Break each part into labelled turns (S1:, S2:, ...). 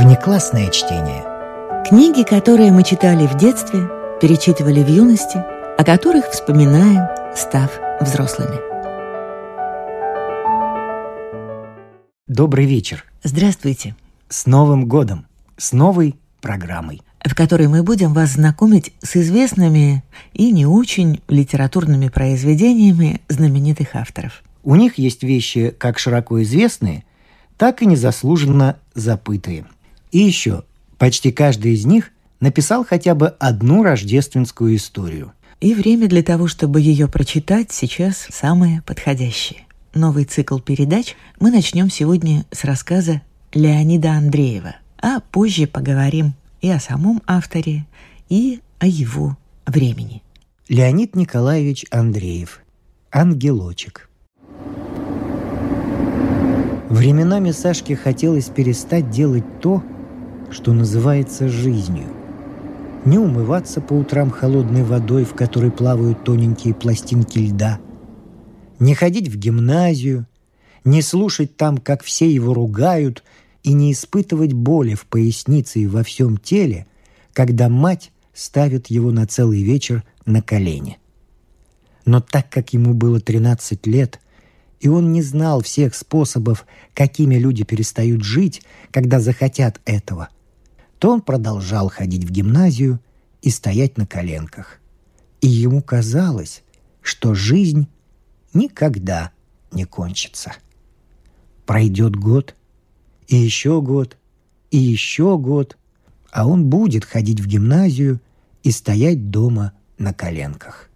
S1: Внеклассное чтение.
S2: Книги, которые мы читали в детстве, перечитывали в юности, о которых вспоминаем, став взрослыми.
S1: Добрый вечер.
S2: Здравствуйте.
S1: С Новым годом. С новой программой.
S2: В которой мы будем вас знакомить с известными и не очень литературными произведениями знаменитых авторов.
S1: У них есть вещи как широко известные, так и незаслуженно забытые. И еще, почти каждый из них написал хотя бы одну рождественскую историю.
S2: И время для того, чтобы ее прочитать, сейчас самое подходящее. Новый цикл передач мы начнем сегодня с рассказа Леонида Андреева, а позже поговорим и о самом авторе, и о его времени.
S1: Леонид Николаевич Андреев. Ангелочек. Временами Сашке хотелось перестать делать то, что называется жизнью. Не умываться по утрам холодной водой, в которой плавают тоненькие пластинки льда. Не ходить в гимназию, не слушать там, как все его ругают, и не испытывать боли в пояснице и во всем теле, когда мать ставит его на целый вечер на колени. Но так как ему было 13 лет, и он не знал всех способов, какими люди перестают жить, когда захотят этого – то он продолжал ходить в гимназию и стоять на коленках. И ему казалось, что жизнь никогда не кончится. Пройдет год, и еще год, и еще год, а он будет ходить в гимназию и стоять дома на коленках.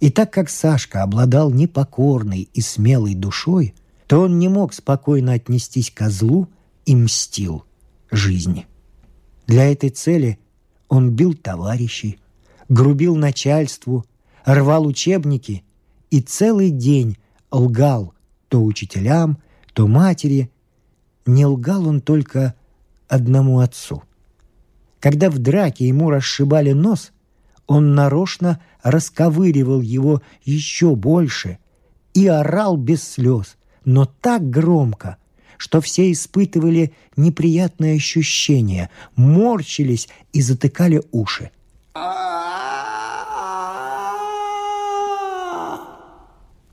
S1: И так как Сашка обладал непокорной и смелой душой, то он не мог спокойно отнестись к злу и мстил жизни. Для этой цели он бил товарищей, грубил начальству, рвал учебники и целый день лгал то учителям, то матери. Не лгал он только одному отцу. Когда в драке ему расшибали нос, он нарочно расковыривал его еще больше и орал без слез, но так громко, что все испытывали неприятное ощущение, морщились и затыкали уши.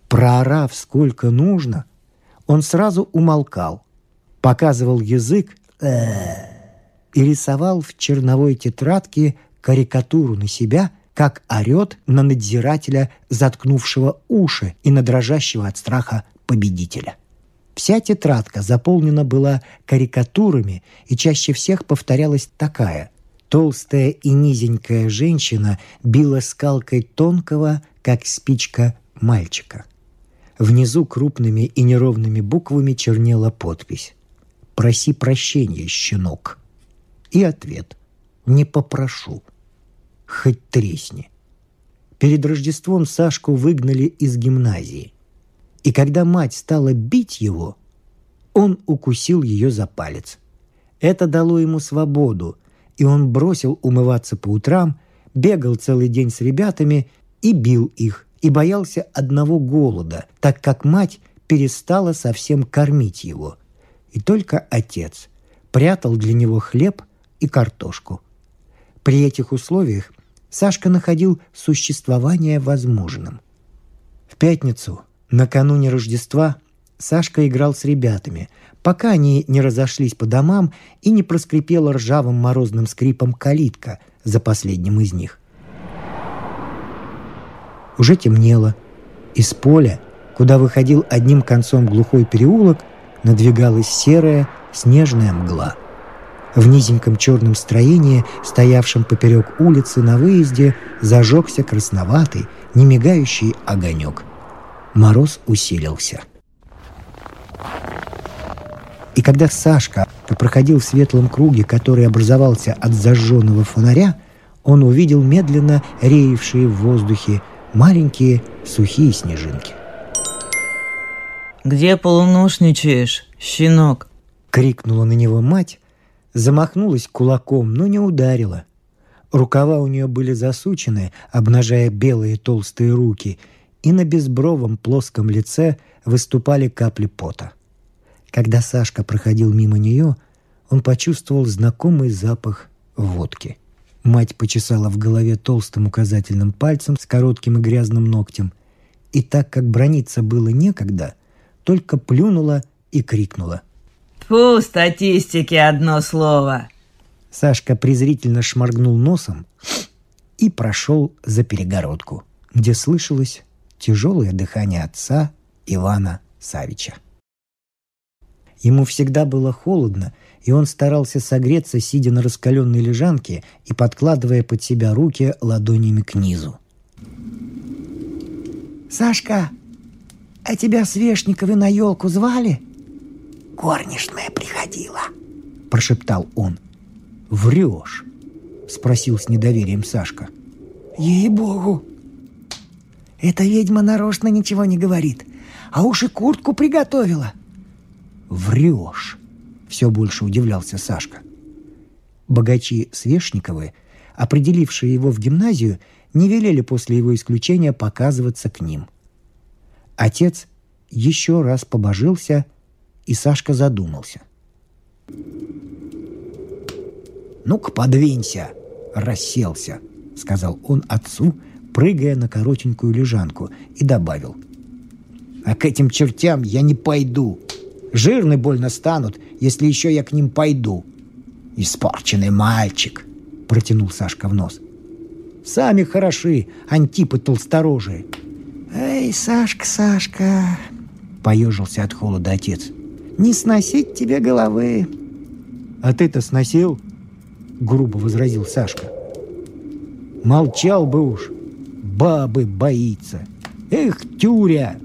S1: Проорав сколько нужно, он сразу умолкал, показывал язык и рисовал в черновой тетрадке карикатуру на себя, как орет на надзирателя, заткнувшего уши и на дрожащего от страха победителя – Вся тетрадка заполнена была карикатурами, и чаще всех повторялась такая. Толстая и низенькая женщина била скалкой тонкого, как спичка, мальчика. Внизу крупными и неровными буквами чернела подпись «Проси прощения, щенок». И ответ «Не попрошу». Хоть тресни. Перед Рождеством Сашку выгнали из гимназии. И когда мать стала бить его, он укусил ее за палец. Это дало ему свободу, и он бросил умываться по утрам, бегал целый день с ребятами и бил их, и боялся одного голода, так как мать перестала совсем кормить его. И только отец прятал для него хлеб и картошку. При этих условиях Сашка находил существование возможным. В пятницу Накануне Рождества Сашка играл с ребятами, пока они не разошлись по домам и не проскрипела ржавым морозным скрипом калитка за последним из них. Уже темнело. Из поля, куда выходил одним концом глухой переулок, надвигалась серая снежная мгла. В низеньком черном строении, стоявшем поперек улицы на выезде, зажегся красноватый, немигающий огонек – мороз усилился. И когда Сашка проходил в светлом круге, который образовался от зажженного фонаря, он увидел медленно реевшие в воздухе маленькие сухие снежинки.
S2: «Где полуношничаешь, щенок?»
S1: — крикнула на него мать, замахнулась кулаком, но не ударила. Рукава у нее были засучены, обнажая белые толстые руки — и на безбровом плоском лице выступали капли пота. Когда Сашка проходил мимо нее, он почувствовал знакомый запах водки. Мать почесала в голове толстым указательным пальцем с коротким и грязным ногтем. И так как брониться было некогда, только плюнула и крикнула.
S2: «Фу, статистики одно слово!»
S1: Сашка презрительно шморгнул носом и прошел за перегородку, где слышалось тяжелое дыхание отца Ивана Савича. Ему всегда было холодно, и он старался согреться, сидя на раскаленной лежанке и подкладывая под себя руки ладонями к низу. «Сашка, а тебя Свешниковы на елку звали?» «Горничная приходила», – прошептал он. «Врешь?» – спросил с недоверием Сашка. «Ей-богу!» «Эта ведьма нарочно ничего не говорит, а уж и куртку приготовила». «Врешь!» – все больше удивлялся Сашка. Богачи Свешниковы, определившие его в гимназию, не велели после его исключения показываться к ним. Отец еще раз побожился, и Сашка задумался – «Ну-ка, подвинься!» «Расселся», — сказал он отцу, прыгая на коротенькую лежанку, и добавил. «А к этим чертям я не пойду. Жирны больно станут, если еще я к ним пойду». «Испорченный мальчик», — протянул Сашка в нос. «Сами хороши, антипы толсторожие». «Эй, Сашка, Сашка», — поежился от холода отец. «Не сносить тебе головы». «А ты-то сносил?» — грубо возразил Сашка. «Молчал бы уж, бабы боится. Эх, тюря!»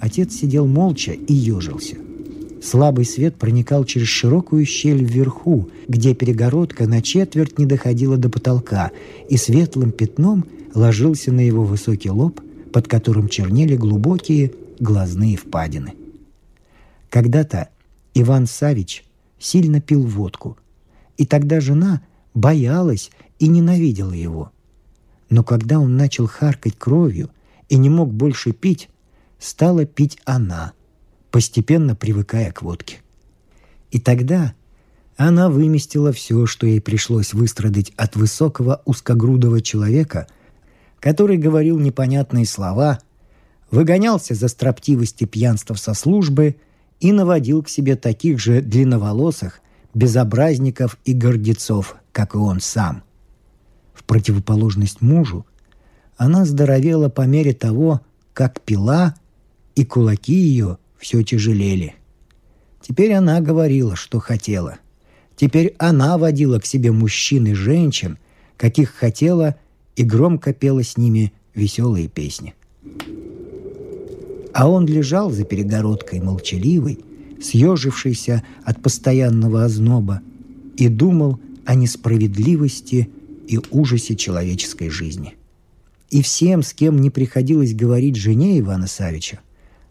S1: Отец сидел молча и ежился. Слабый свет проникал через широкую щель вверху, где перегородка на четверть не доходила до потолка, и светлым пятном ложился на его высокий лоб, под которым чернели глубокие глазные впадины. Когда-то Иван Савич сильно пил водку – и тогда жена боялась и ненавидела его. Но когда он начал харкать кровью и не мог больше пить, стала пить она, постепенно привыкая к водке. И тогда она выместила все, что ей пришлось выстрадать от высокого узкогрудого человека, который говорил непонятные слова, выгонялся за строптивость и пьянство со службы и наводил к себе таких же длинноволосых, безобразников и гордецов, как и он сам. Противоположность мужу, она здоровела по мере того, как пила, и кулаки ее все тяжелели. Теперь она говорила, что хотела. Теперь она водила к себе мужчин и женщин, каких хотела, и громко пела с ними веселые песни. А он лежал за перегородкой молчаливый, съежившийся от постоянного озноба, и думал о несправедливости и ужасе человеческой жизни. И всем, с кем не приходилось говорить жене Ивана Савича,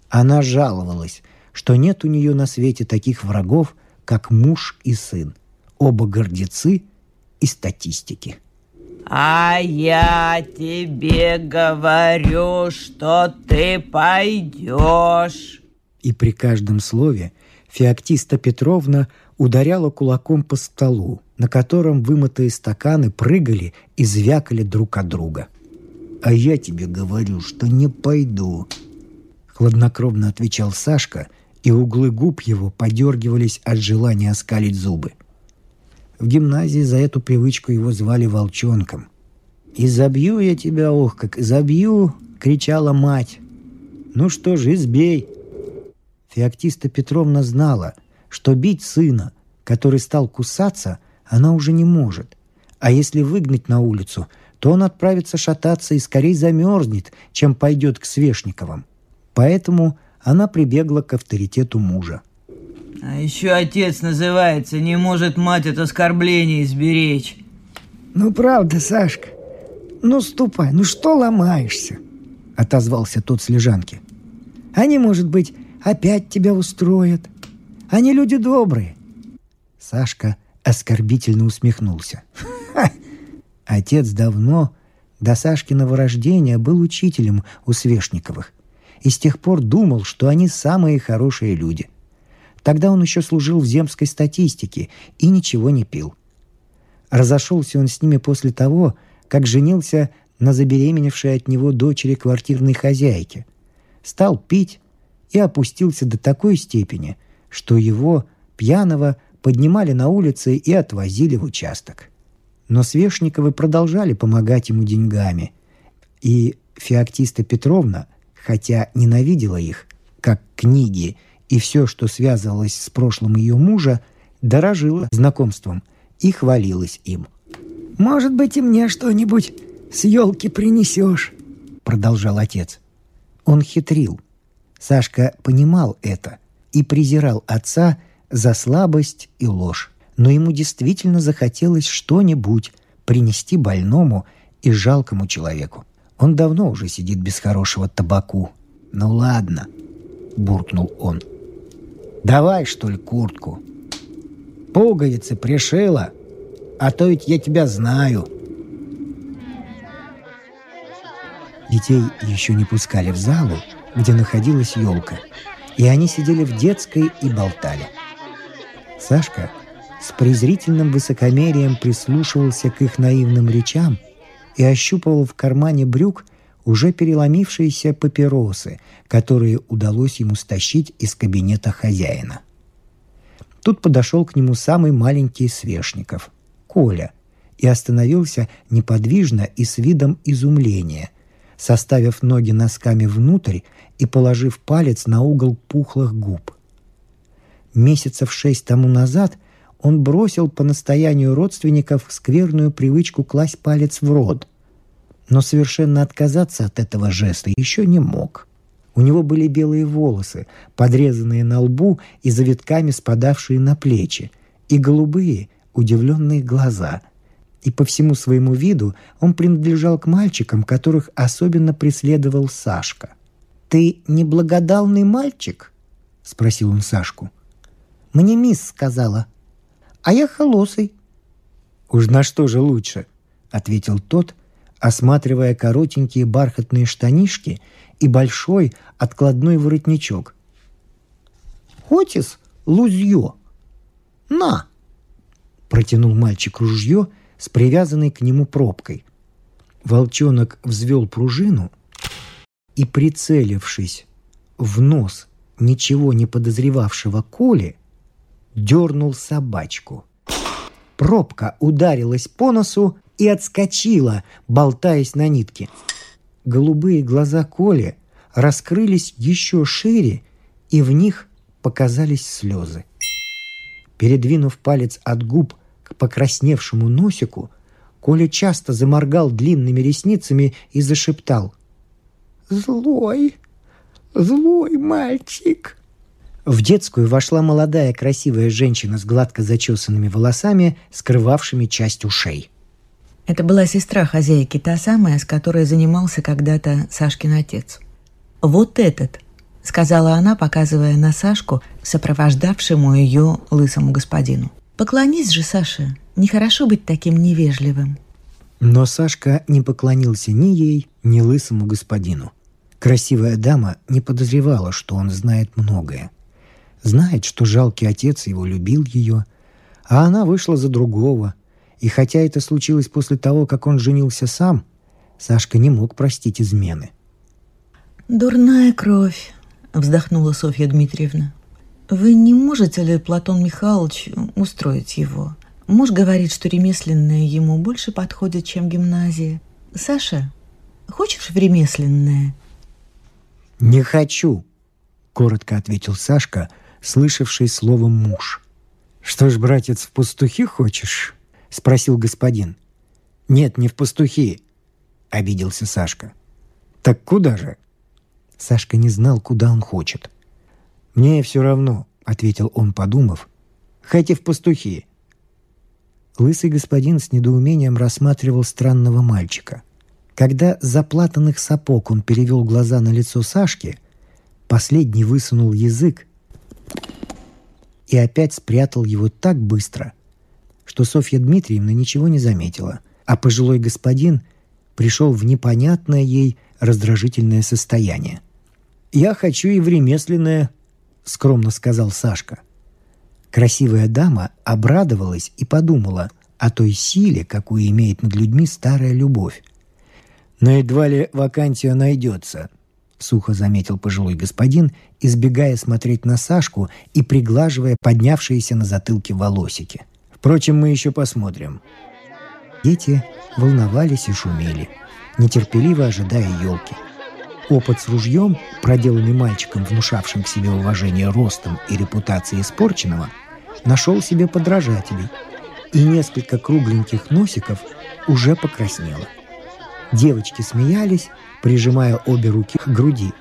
S1: она жаловалась, что нет у нее на свете таких врагов, как муж и сын, оба гордецы и статистики.
S2: А я тебе говорю, что ты пойдешь.
S1: И при каждом слове Феоктиста Петровна ударяла кулаком по столу, на котором вымытые стаканы прыгали и звякали друг от друга. «А я тебе говорю, что не пойду», — хладнокровно отвечал Сашка, и углы губ его подергивались от желания оскалить зубы. В гимназии за эту привычку его звали волчонком. «И забью я тебя, ох, как забью!» — кричала мать. «Ну что ж, избей!» Феоктиста Петровна знала, что бить сына, который стал кусаться, она уже не может. А если выгнать на улицу, то он отправится шататься и скорее замерзнет, чем пойдет к Свешниковым. Поэтому она прибегла к авторитету мужа.
S2: А еще отец называется, не может мать от оскорбления изберечь.
S1: Ну правда, Сашка. Ну ступай, ну что ломаешься? Отозвался тот с лежанки. Они, может быть, опять тебя устроят. Они люди добрые». Сашка оскорбительно усмехнулся. Отец давно, до Сашкиного рождения, был учителем у Свешниковых и с тех пор думал, что они самые хорошие люди. Тогда он еще служил в земской статистике и ничего не пил. Разошелся он с ними после того, как женился на забеременевшей от него дочери квартирной хозяйки. Стал пить и опустился до такой степени, что его, пьяного, поднимали на улице и отвозили в участок. Но Свешниковы продолжали помогать ему деньгами. И Феоктиста Петровна, хотя ненавидела их, как книги и все, что связывалось с прошлым ее мужа, дорожила знакомством и хвалилась им.
S3: «Может быть, и мне что-нибудь с елки принесешь?» — продолжал отец.
S1: Он хитрил. Сашка понимал это и презирал отца за слабость и ложь. Но ему действительно захотелось что-нибудь принести больному и жалкому человеку. Он давно уже сидит без хорошего табаку. «Ну ладно», — буркнул он. «Давай, что ли, куртку? Пуговицы пришила, а то ведь я тебя знаю». Детей еще не пускали в залу, где находилась елка, и они сидели в детской и болтали. Сашка с презрительным высокомерием прислушивался к их наивным речам и ощупывал в кармане брюк уже переломившиеся папиросы, которые удалось ему стащить из кабинета хозяина. Тут подошел к нему самый маленький Свешников, Коля, и остановился неподвижно и с видом изумления, составив ноги носками внутрь и положив палец на угол пухлых губ. Месяцев шесть тому назад он бросил по настоянию родственников скверную привычку класть палец в рот, но совершенно отказаться от этого жеста еще не мог. У него были белые волосы, подрезанные на лбу и завитками спадавшие на плечи, и голубые, удивленные глаза. И по всему своему виду он принадлежал к мальчикам, которых особенно преследовал Сашка. «Ты неблагодарный мальчик?» — спросил он Сашку. «Мне мисс сказала. А я холосый». «Уж на что же лучше?» — ответил тот, осматривая коротенькие бархатные штанишки и большой откладной воротничок.
S3: «Хотис лузье? На!»
S1: Протянул мальчик ружье с привязанной к нему пробкой. Волчонок взвел пружину и, прицелившись в нос ничего не подозревавшего Коли, дернул собачку. Пробка ударилась по носу и отскочила, болтаясь на нитке. Голубые глаза Коли раскрылись еще шире, и в них показались слезы. Передвинув палец от губ к покрасневшему носику, Коля часто заморгал длинными ресницами и зашептал.
S3: «Злой, злой мальчик!»
S1: В детскую вошла молодая красивая женщина с гладко зачесанными волосами, скрывавшими часть ушей.
S2: Это была сестра хозяйки, та самая, с которой занимался когда-то Сашкин отец. «Вот этот», — сказала она, показывая на Сашку, сопровождавшему ее лысому господину. «Поклонись же, Саша, нехорошо быть таким невежливым».
S1: Но Сашка не поклонился ни ей, ни лысому господину. Красивая дама не подозревала, что он знает многое. Знает, что жалкий отец его любил ее, а она вышла за другого — и хотя это случилось после того, как он женился сам, Сашка не мог простить измены.
S2: «Дурная кровь», — вздохнула Софья Дмитриевна. «Вы не можете ли, Платон Михайлович, устроить его? Муж говорит, что ремесленное ему больше подходит, чем гимназия. Саша, хочешь в ремесленное?»
S1: «Не хочу», — коротко ответил Сашка, слышавший слово «муж». «Что ж, братец, в пастухи хочешь?» — спросил господин. «Нет, не в пастухи», — обиделся Сашка. «Так куда же?» Сашка не знал, куда он хочет. «Мне все равно», — ответил он, подумав. «Хоть в пастухи». Лысый господин с недоумением рассматривал странного мальчика. Когда с заплатанных сапог он перевел глаза на лицо Сашки, последний высунул язык и опять спрятал его так быстро — что Софья Дмитриевна ничего не заметила, а пожилой господин пришел в непонятное ей раздражительное состояние. «Я хочу и в ремесленное», — скромно сказал Сашка. Красивая дама обрадовалась и подумала о той силе, какую имеет над людьми старая любовь. «Но едва ли вакансия найдется», — сухо заметил пожилой господин, избегая смотреть на Сашку и приглаживая поднявшиеся на затылке волосики. «Впрочем, мы еще посмотрим». Дети волновались и шумели, нетерпеливо ожидая елки. Опыт с ружьем, проделанный мальчиком, внушавшим к себе уважение ростом и репутацией испорченного, нашел себе подражателей, и несколько кругленьких носиков уже покраснело. Девочки смеялись, прижимая обе руки к груди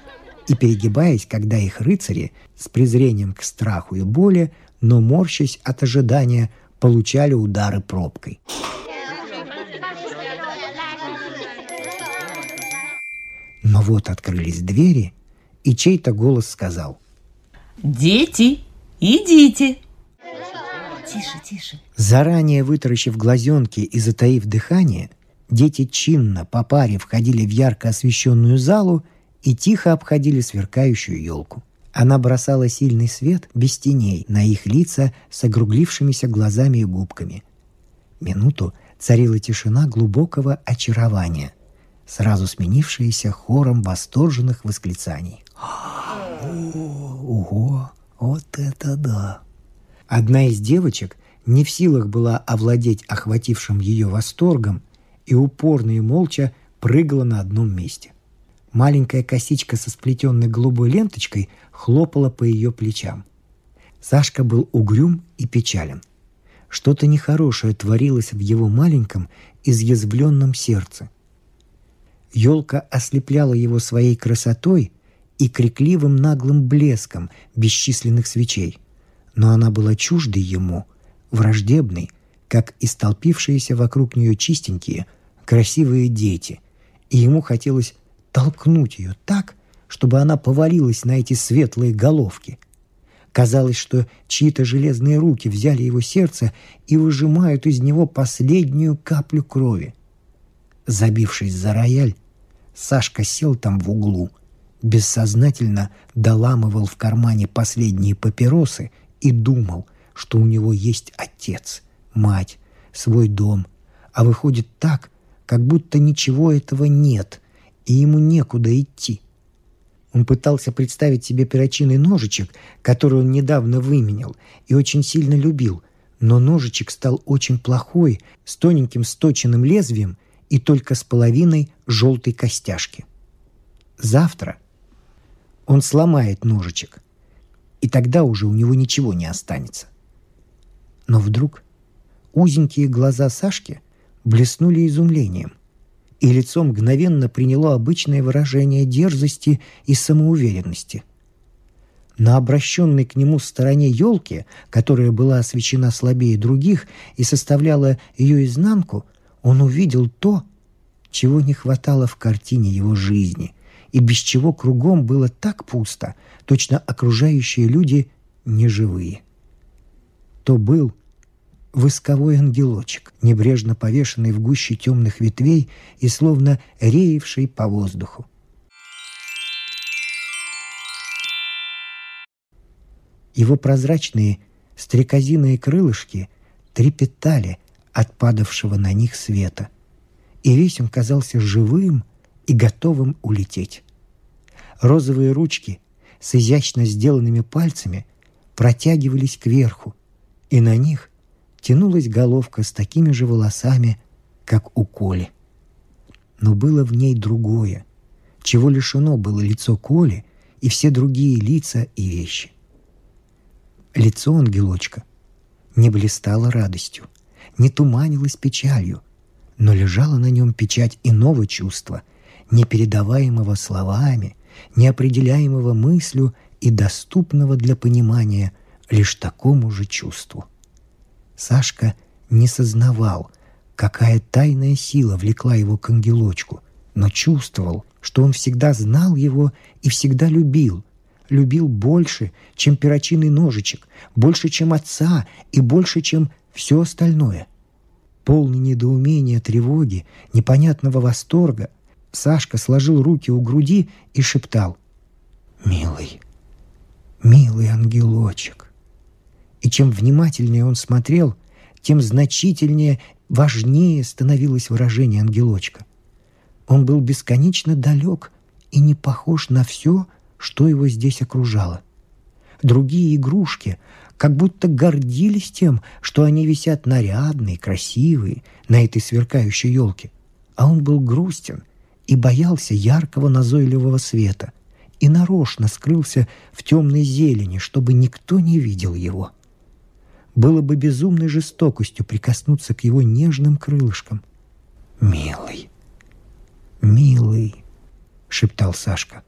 S1: и перегибаясь, когда их рыцари с презрением к страху и боли, но морщась от ожидания, получали удары пробкой. Но вот открылись двери, и чей-то голос сказал.
S2: «Дети, идите!»
S4: Тише, тише.
S1: Заранее вытаращив глазенки и затаив дыхание, дети чинно по паре входили в ярко освещенную залу и тихо обходили сверкающую елку. Она бросала сильный свет без теней на их лица с огруглившимися глазами и губками. Минуту царила тишина глубокого очарования – сразу сменившиеся хором восторженных восклицаний. «Ого! Вот это да!» Одна из девочек не в силах была овладеть охватившим ее восторгом и упорно и молча прыгала на одном месте. Маленькая косичка со сплетенной голубой ленточкой хлопала по ее плечам. Сашка был угрюм и печален. Что-то нехорошее творилось в его маленьком, изъязвленном сердце – Елка ослепляла его своей красотой и крикливым наглым блеском бесчисленных свечей. Но она была чуждой ему, враждебной, как и столпившиеся вокруг нее чистенькие, красивые дети. И ему хотелось толкнуть ее так, чтобы она повалилась на эти светлые головки. Казалось, что чьи-то железные руки взяли его сердце и выжимают из него последнюю каплю крови. Забившись за рояль, Сашка сел там в углу, бессознательно доламывал в кармане последние папиросы и думал, что у него есть отец, мать, свой дом, а выходит так, как будто ничего этого нет, и ему некуда идти. Он пытался представить себе перочинный ножичек, который он недавно выменял и очень сильно любил, но ножичек стал очень плохой, с тоненьким сточенным лезвием и только с половиной желтой костяшки. Завтра он сломает ножичек, и тогда уже у него ничего не останется. Но вдруг узенькие глаза Сашки блеснули изумлением, и лицо мгновенно приняло обычное выражение дерзости и самоуверенности. На обращенной к нему стороне елки, которая была освещена слабее других и составляла ее изнанку, он увидел то, чего не хватало в картине его жизни, и без чего кругом было так пусто, точно окружающие люди неживые. То был восковой ангелочек, небрежно повешенный в гуще темных ветвей и словно реевший по воздуху. Его прозрачные стрекозиные крылышки трепетали от падавшего на них света. И весь он казался живым и готовым улететь. Розовые ручки с изящно сделанными пальцами протягивались кверху, и на них тянулась головка с такими же волосами, как у Коли. Но было в ней другое, чего лишено было лицо Коли и все другие лица и вещи. Лицо ангелочка не блистало радостью — не туманилась печалью, но лежала на нем печать иного чувства, непередаваемого словами, неопределяемого мыслью и доступного для понимания лишь такому же чувству. Сашка не сознавал, какая тайная сила влекла его к ангелочку, но чувствовал, что он всегда знал его и всегда любил, любил больше, чем перочинный ножичек, больше, чем отца и больше, чем все остальное. Полный недоумения, тревоги, непонятного восторга, Сашка сложил руки у груди и шептал «Милый, милый ангелочек». И чем внимательнее он смотрел, тем значительнее, важнее становилось выражение ангелочка. Он был бесконечно далек и не похож на все, что его здесь окружало. Другие игрушки как будто гордились тем, что они висят нарядные, красивые на этой сверкающей елке. А он был грустен и боялся яркого назойливого света и нарочно скрылся в темной зелени, чтобы никто не видел его. Было бы безумной жестокостью прикоснуться к его нежным крылышкам. «Милый, милый», — шептал Сашка.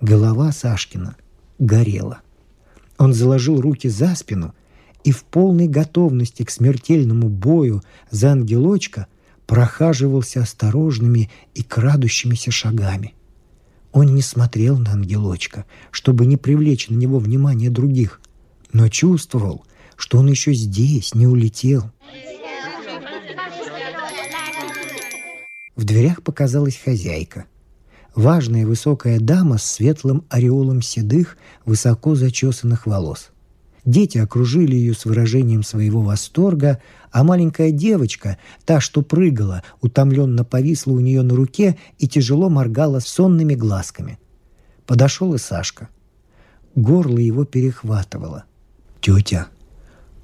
S1: Голова Сашкина горела. Он заложил руки за спину и в полной готовности к смертельному бою за ангелочка прохаживался осторожными и крадущимися шагами. Он не смотрел на ангелочка, чтобы не привлечь на него внимание других, но чувствовал, что он еще здесь, не улетел. В дверях показалась хозяйка. Важная высокая дама с светлым ореолом седых, высоко зачесанных волос. Дети окружили ее с выражением своего восторга, а маленькая девочка, та, что прыгала, утомленно повисла у нее на руке и тяжело моргала сонными глазками. Подошел и Сашка. Горло его перехватывало. «Тетя!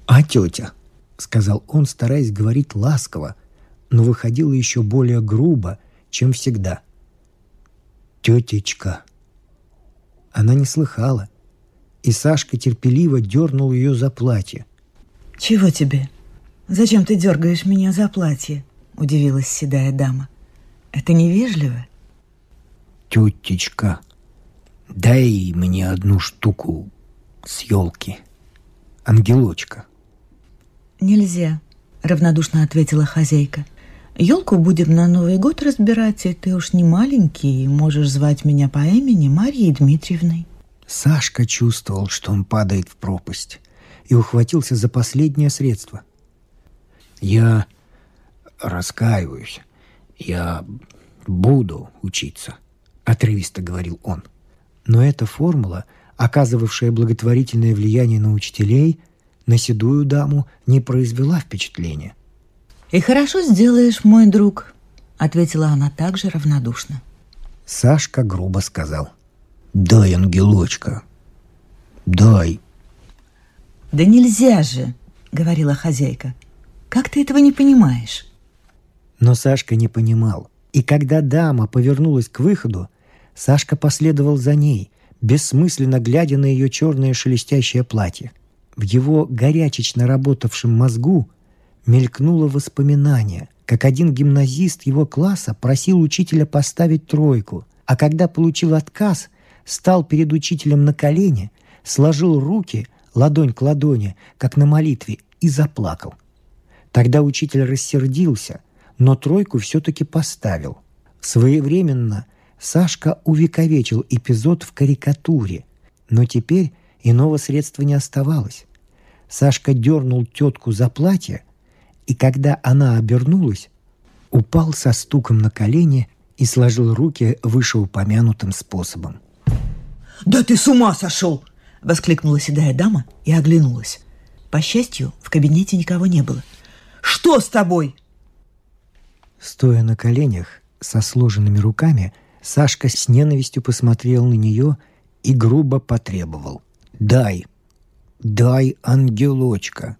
S1: А тетя!» — сказал он, стараясь говорить ласково, но выходило еще более грубо, чем всегда. «Тетечка!» Она не слыхала — и Сашка терпеливо дернул ее за платье.
S2: «Чего тебе? Зачем ты дергаешь меня за платье?» – удивилась седая дама. «Это невежливо?»
S1: «Тетечка, дай мне одну штуку с елки. Ангелочка».
S2: «Нельзя», – равнодушно ответила хозяйка. «Елку будем на Новый год разбирать, и ты уж не маленький, можешь звать меня по имени Марьей Дмитриевной».
S1: Сашка чувствовал, что он падает в пропасть, и ухватился за последнее средство. «Я раскаиваюсь. Я буду учиться», — отрывисто говорил он. Но эта формула, оказывавшая благотворительное влияние на учителей, на седую даму не произвела впечатления.
S2: «И хорошо сделаешь, мой друг», — ответила она также равнодушно.
S1: Сашка грубо сказал — «Дай, ангелочка, дай».
S2: «Да нельзя же», — говорила хозяйка. «Как ты этого не понимаешь?»
S1: Но Сашка не понимал. И когда дама повернулась к выходу, Сашка последовал за ней, бессмысленно глядя на ее черное шелестящее платье. В его горячечно работавшем мозгу мелькнуло воспоминание, как один гимназист его класса просил учителя поставить тройку, а когда получил отказ, стал перед учителем на колени, сложил руки ладонь к ладони, как на молитве, и заплакал. Тогда учитель рассердился, но тройку все-таки поставил. Своевременно Сашка увековечил эпизод в карикатуре, но теперь иного средства не оставалось. Сашка дернул тетку за платье, и когда она обернулась, упал со стуком на колени и сложил руки вышеупомянутым способом.
S2: «Да ты с ума сошел!» — воскликнула седая дама и оглянулась. По счастью, в кабинете никого не было. «Что с тобой?»
S1: Стоя на коленях, со сложенными руками, Сашка с ненавистью посмотрел на нее и грубо потребовал. «Дай! Дай, ангелочка!»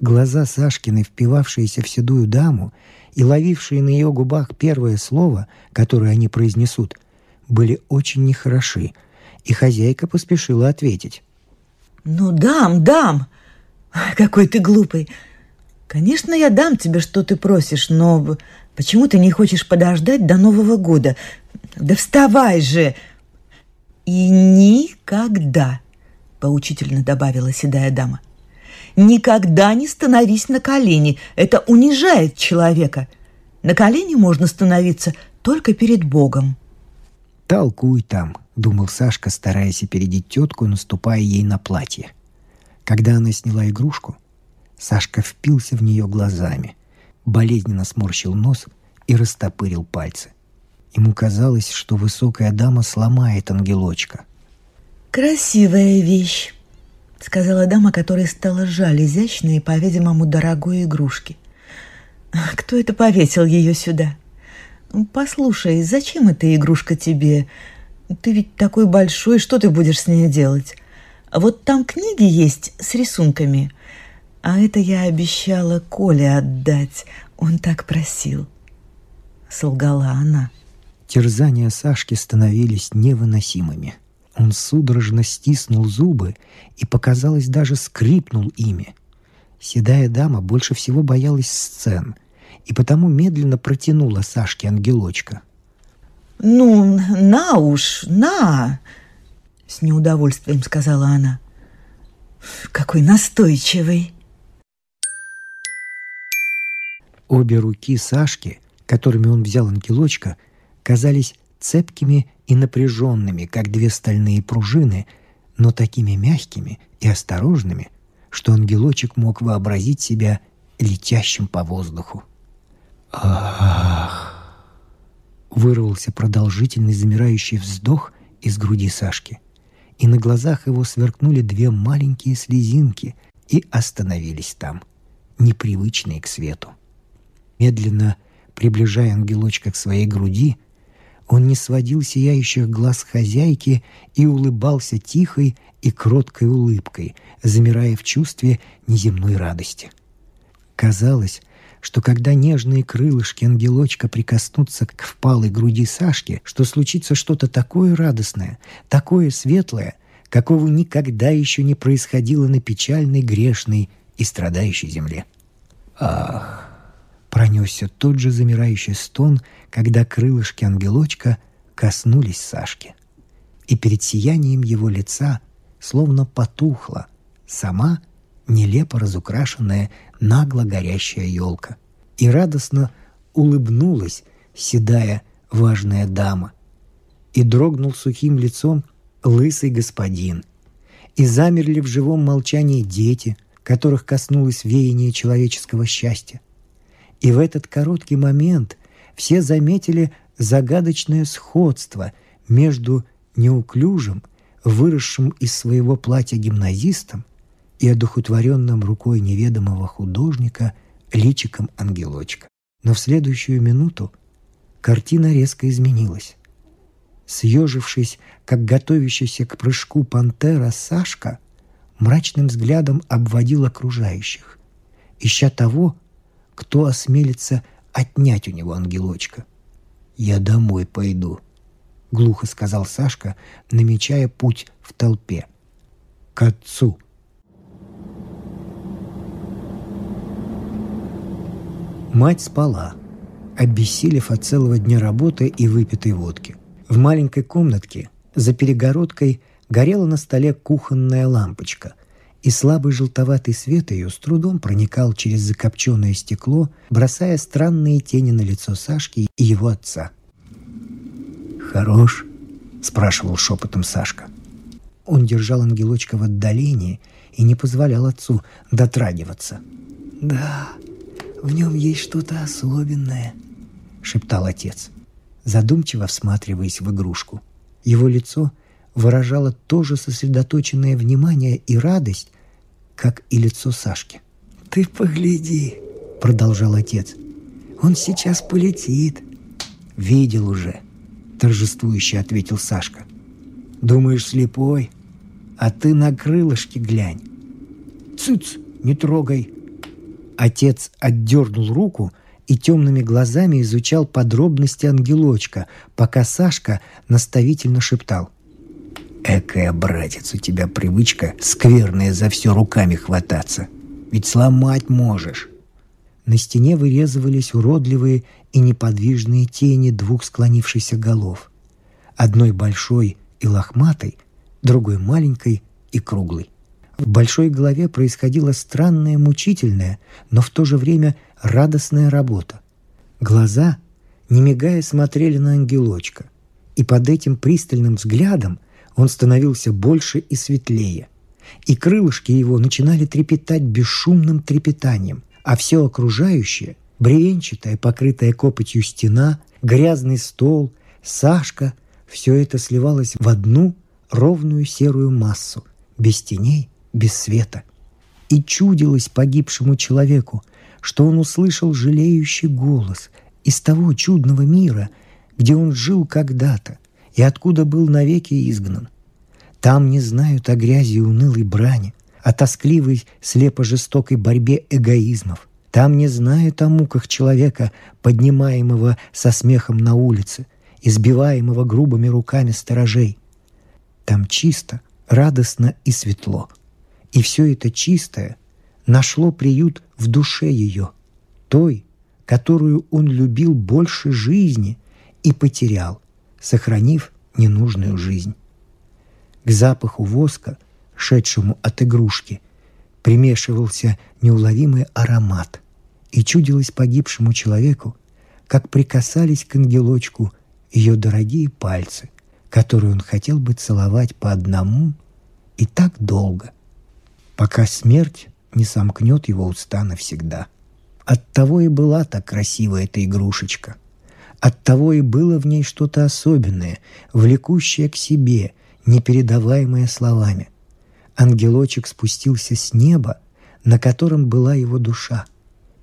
S1: Глаза Сашкины, впивавшиеся в седую даму и ловившие на ее губах первое слово, которое они произнесут, были очень нехороши — и хозяйка поспешила ответить.
S2: «Ну, дам, дам! Какой ты глупый! Конечно, я дам тебе, что ты просишь, но почему ты не хочешь подождать до Нового года? Да вставай же!» «И никогда!» — поучительно добавила седая дама. «Никогда не становись на колени. Это унижает человека. На колени можно становиться только перед Богом».
S1: «Толкуй там», — думал Сашка, стараясь опередить тетку, наступая ей на платье. Когда она сняла игрушку, Сашка впился в нее глазами, болезненно сморщил нос и растопырил пальцы. Ему казалось, что высокая дама сломает ангелочка.
S2: «Красивая вещь», — сказала дама, которой стало жаль изящной и, по-видимому, дорогой игрушки. «Кто это повесил ее сюда?» «Послушай, зачем эта игрушка тебе? Ты ведь такой большой, что ты будешь с ней делать? Вот там книги есть с рисунками, а это я обещала Коле отдать, он так просил». Солгала она.
S1: Терзания Сашки становились невыносимыми. Он судорожно стиснул зубы и, показалось, даже скрипнул ими. Седая дама больше всего боялась сцен и потому медленно протянула Сашке ангелочка.
S2: «Ну, на уж, на!» — с неудовольствием сказала она. «Какой настойчивый!»
S1: Обе руки Сашки, которыми он взял ангелочка, казались цепкими и напряженными, как две стальные пружины, но такими мягкими и осторожными, что ангелочек мог вообразить себя летящим по воздуху. «Ах!» Вырвался продолжительный замирающий вздох из груди Сашки, и на глазах его сверкнули две маленькие слезинки и остановились там, непривычные к свету. Медленно приближая ангелочка к своей груди, он не сводил сияющих глаз хозяйки и улыбался тихой и кроткой улыбкой, замирая в чувстве неземной радости. Казалось, что когда нежные крылышки ангелочка прикоснутся к впалой груди Сашки, что случится что-то такое радостное, такое светлое, какого никогда еще не происходило на печальной, грешной и страдающей земле. Ах! Пронесся тот же замирающий стон, когда крылышки ангелочка коснулись Сашки. И перед сиянием его лица словно потухла сама нелепо разукрашенная нагло горящая елка. И радостно улыбнулась седая важная дама. И дрогнул сухим лицом лысый господин. И замерли в живом молчании дети, которых коснулось веяние человеческого счастья – и в этот короткий момент все заметили загадочное сходство между неуклюжим, выросшим из своего платья гимназистом и одухотворенным рукой неведомого художника личиком ангелочка. Но в следующую минуту картина резко изменилась. Съежившись, как готовящийся к прыжку пантера Сашка, мрачным взглядом обводил окружающих, ища того, кто осмелится отнять у него ангелочка. «Я домой пойду», — глухо сказал Сашка, намечая путь в толпе. «К отцу». Мать спала, обессилев от целого дня работы и выпитой водки. В маленькой комнатке за перегородкой горела на столе кухонная лампочка, и слабый желтоватый свет ее с трудом проникал через закопченное стекло, бросая странные тени на лицо Сашки и его отца. «Хорош?» — спрашивал шепотом Сашка. Он держал ангелочка в отдалении и не позволял отцу дотрагиваться. «Да, в нем есть что-то особенное», — шептал отец, задумчиво всматриваясь в игрушку. Его лицо выражало то же сосредоточенное внимание и радость, как и лицо Сашки. «Ты погляди», — продолжал отец. «Он сейчас полетит». «Видел уже», — торжествующе ответил Сашка. «Думаешь, слепой? А ты на крылышки глянь». «Цыц, не трогай». Отец отдернул руку и темными глазами изучал подробности ангелочка, пока Сашка наставительно шептал — Экая, братец, у тебя привычка скверная за все руками хвататься. Ведь сломать можешь. На стене вырезывались уродливые и неподвижные тени двух склонившихся голов. Одной большой и лохматой, другой маленькой и круглой. В большой голове происходила странная, мучительная, но в то же время радостная работа. Глаза, не мигая, смотрели на ангелочка. И под этим пристальным взглядом – он становился больше и светлее, и крылышки его начинали трепетать бесшумным трепетанием, а все окружающее, бревенчатая, покрытая копотью стена, грязный стол, Сашка – все это сливалось в одну ровную серую массу, без теней без света. И чудилось погибшему человеку, что он услышал жалеющий голос из того чудного мира, где он жил когда-то и откуда был навеки изгнан. Там не знают о грязи и унылой брани, о тоскливой, слепо-жестокой борьбе эгоизмов. Там не знают о муках человека, поднимаемого со смехом на улице, избиваемого грубыми руками сторожей. Там чисто, радостно и светло. И все это чистое нашло приют в душе ее, той, которую он любил больше жизни и потерял, сохранив ненужную жизнь. К запаху воска, шедшему от игрушки, примешивался неуловимый аромат, и чудилось погибшему человеку, как прикасались к ангелочку ее дорогие пальцы, которые он хотел бы целовать по одному и так долго, пока смерть не сомкнет его уста навсегда. Оттого и была так красива эта игрушечка. Оттого и было в ней что-то особенное, влекущее к себе, непередаваемое словами. Ангелочек спустился с неба, на котором была его душа,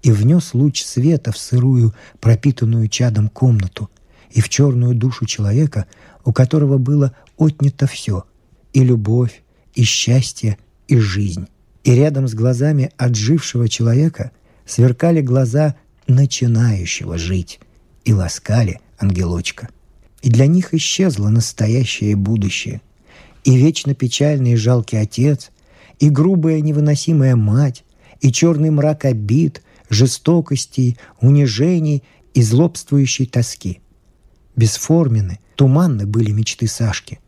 S1: и внес луч света в сырую, пропитанную чадом комнату и в черную душу человека, у которого было отнято все — и любовь, и счастье, и жизнь. И рядом с глазами отжившего человека сверкали глаза начинающего жить и ласкали ангелочка. И для них исчезло настоящее будущее. И вечно печальный и жалкий отец, и грубая невыносимая мать, и черный мрак обид, жестокостей, унижений и злобствующей тоски. Бесформенны, туманны были мечты Сашки,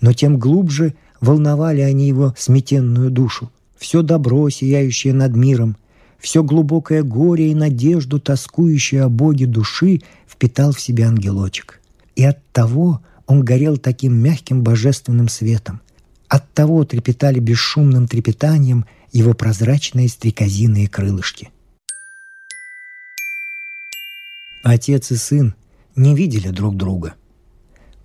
S1: но тем глубже волновали они его сметенную душу. Все добро, сияющее над миром, все глубокое горе и надежду, тоскующую о Боге души, впитал в себя ангелочек. И от того он горел таким мягким божественным светом. От того трепетали бесшумным трепетанием его прозрачные стрекозиные крылышки. Отец и сын не видели друг друга.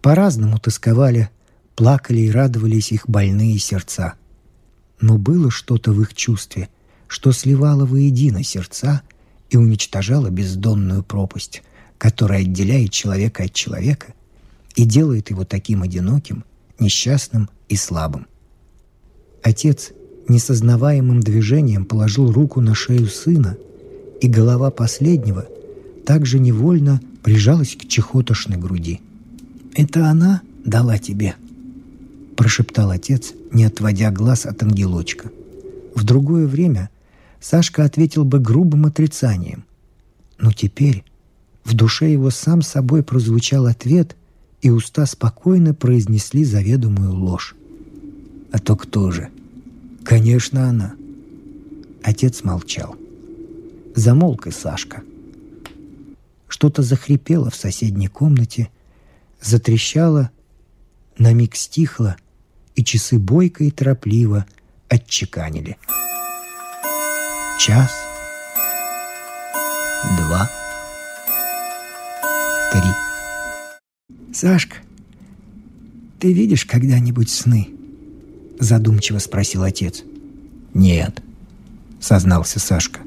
S1: По-разному тосковали плакали и радовались их больные сердца. Но было что-то в их чувстве, что сливало воедино сердца и уничтожало бездонную пропасть, которая отделяет человека от человека и делает его таким одиноким, несчастным и слабым. Отец несознаваемым движением положил руку на шею сына, и голова последнего также невольно прижалась к чехотошной груди. «Это она дала тебе?» прошептал отец, не отводя глаз от ангелочка. В другое время Сашка ответил бы грубым отрицанием. Но теперь в душе его сам собой прозвучал ответ, и уста спокойно произнесли заведомую ложь. «А то кто же?» «Конечно, она». Отец молчал. Замолк и Сашка. Что-то захрипело в соседней комнате, затрещало, на миг стихло — и часы бойко и торопливо отчеканили. Час, два, три. «Сашка, ты видишь когда-нибудь сны?» Задумчиво спросил отец. «Нет», — сознался Сашка.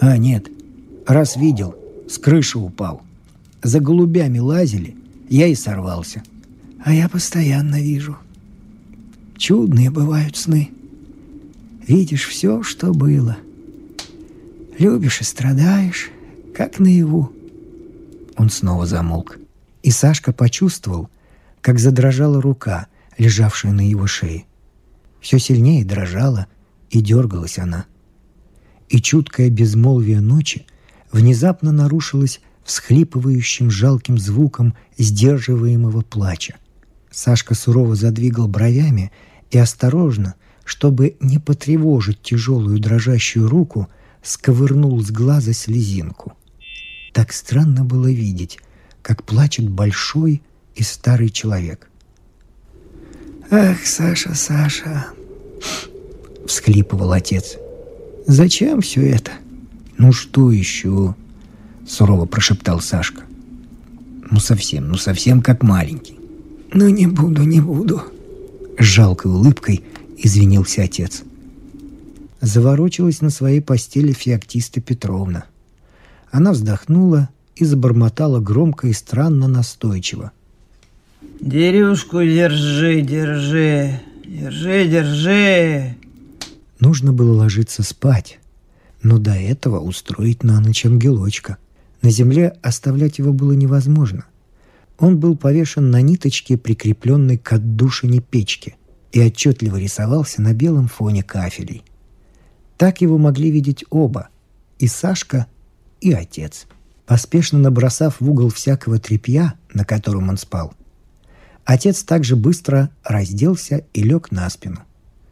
S1: «А, нет, раз видел, с крыши упал. За голубями лазили, я и сорвался. А я постоянно вижу. Чудные бывают сны. Видишь все, что было. Любишь и страдаешь, как наяву. Он снова замолк. И Сашка почувствовал, как задрожала рука, лежавшая на его шее. Все сильнее дрожала, и дергалась она. И чуткое безмолвие ночи внезапно нарушилось всхлипывающим жалким звуком сдерживаемого плача. Сашка сурово задвигал бровями и осторожно, чтобы не потревожить тяжелую дрожащую руку, сковырнул с глаза слезинку. Так странно было видеть, как плачет большой и старый человек. «Ах, Саша, Саша!» — всхлипывал отец. «Зачем все это?» «Ну что еще?» — сурово прошептал Сашка. «Ну совсем, ну совсем как маленький. «Ну не буду, не буду», — с жалкой улыбкой извинился отец. Заворочилась на своей постели Феоктиста Петровна. Она вздохнула и забормотала громко и странно настойчиво.
S5: «Дерюшку держи, держи, держи, держи!»
S1: Нужно было ложиться спать, но до этого устроить на ночь ангелочка. На земле оставлять его было невозможно. Он был повешен на ниточке, прикрепленной к отдушине печки, и отчетливо рисовался на белом фоне кафелей. Так его могли видеть оба — и Сашка, и отец. Поспешно набросав в угол всякого тряпья, на котором он спал, отец также быстро разделся и лег на спину,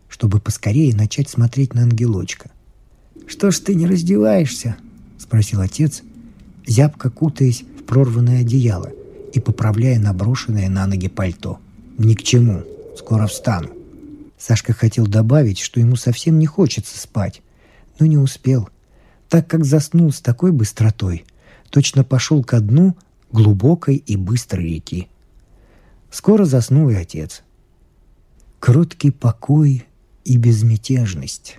S1: чтобы поскорее начать смотреть на ангелочка. «Что ж ты не раздеваешься?» — спросил отец, зябко кутаясь в прорванное одеяло и поправляя наброшенное на ноги пальто. «Ни к чему. Скоро встану». Сашка хотел добавить, что ему совсем не хочется спать, но не успел, так как заснул с такой быстротой, точно пошел ко дну глубокой и быстрой реки. Скоро заснул и отец. Кроткий покой и безмятежность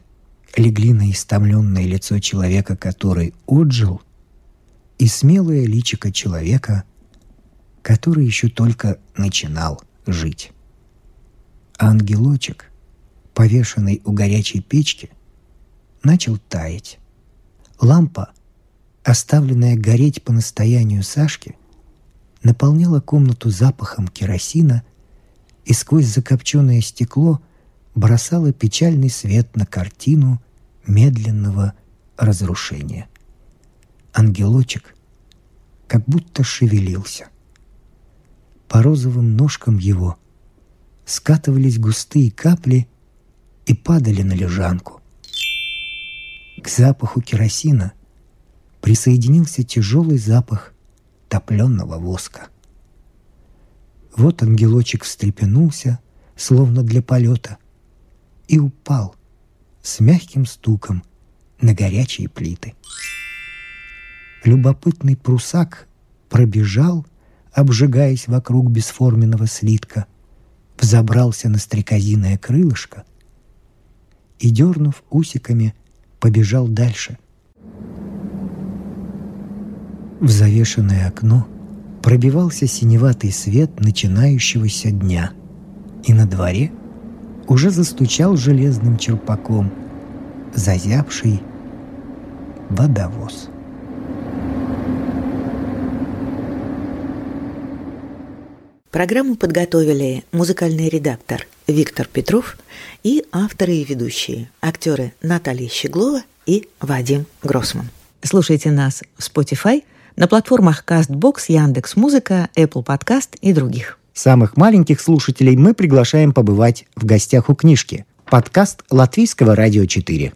S1: легли на истомленное лицо человека, который отжил, и смелое личико человека, который еще только начинал жить. Ангелочек, повешенный у горячей печки, начал таять. Лампа, оставленная гореть по настоянию Сашки, наполняла комнату запахом керосина и сквозь закопченное стекло бросала печальный свет на картину медленного разрушения. Ангелочек как будто шевелился. По розовым ножкам его скатывались густые капли и падали на лежанку. К запаху керосина присоединился тяжелый запах топленного воска. Вот ангелочек встрепенулся, словно для полета, и упал с мягким стуком на горячие плиты. Любопытный прусак пробежал, обжигаясь вокруг бесформенного слитка, взобрался на стрекозиное крылышко и, дернув усиками, побежал дальше. В завешенное окно пробивался синеватый свет начинающегося дня, и на дворе уже застучал железным черпаком зазябший водовоз.
S2: Программу подготовили музыкальный редактор Виктор Петров и авторы и ведущие, актеры Наталья Щеглова и Вадим Гроссман. Слушайте нас в Spotify, на платформах CastBox, Яндекс.Музыка, Apple Podcast и других.
S1: Самых маленьких слушателей мы приглашаем побывать в гостях у книжки. Подкаст Латвийского радио 4.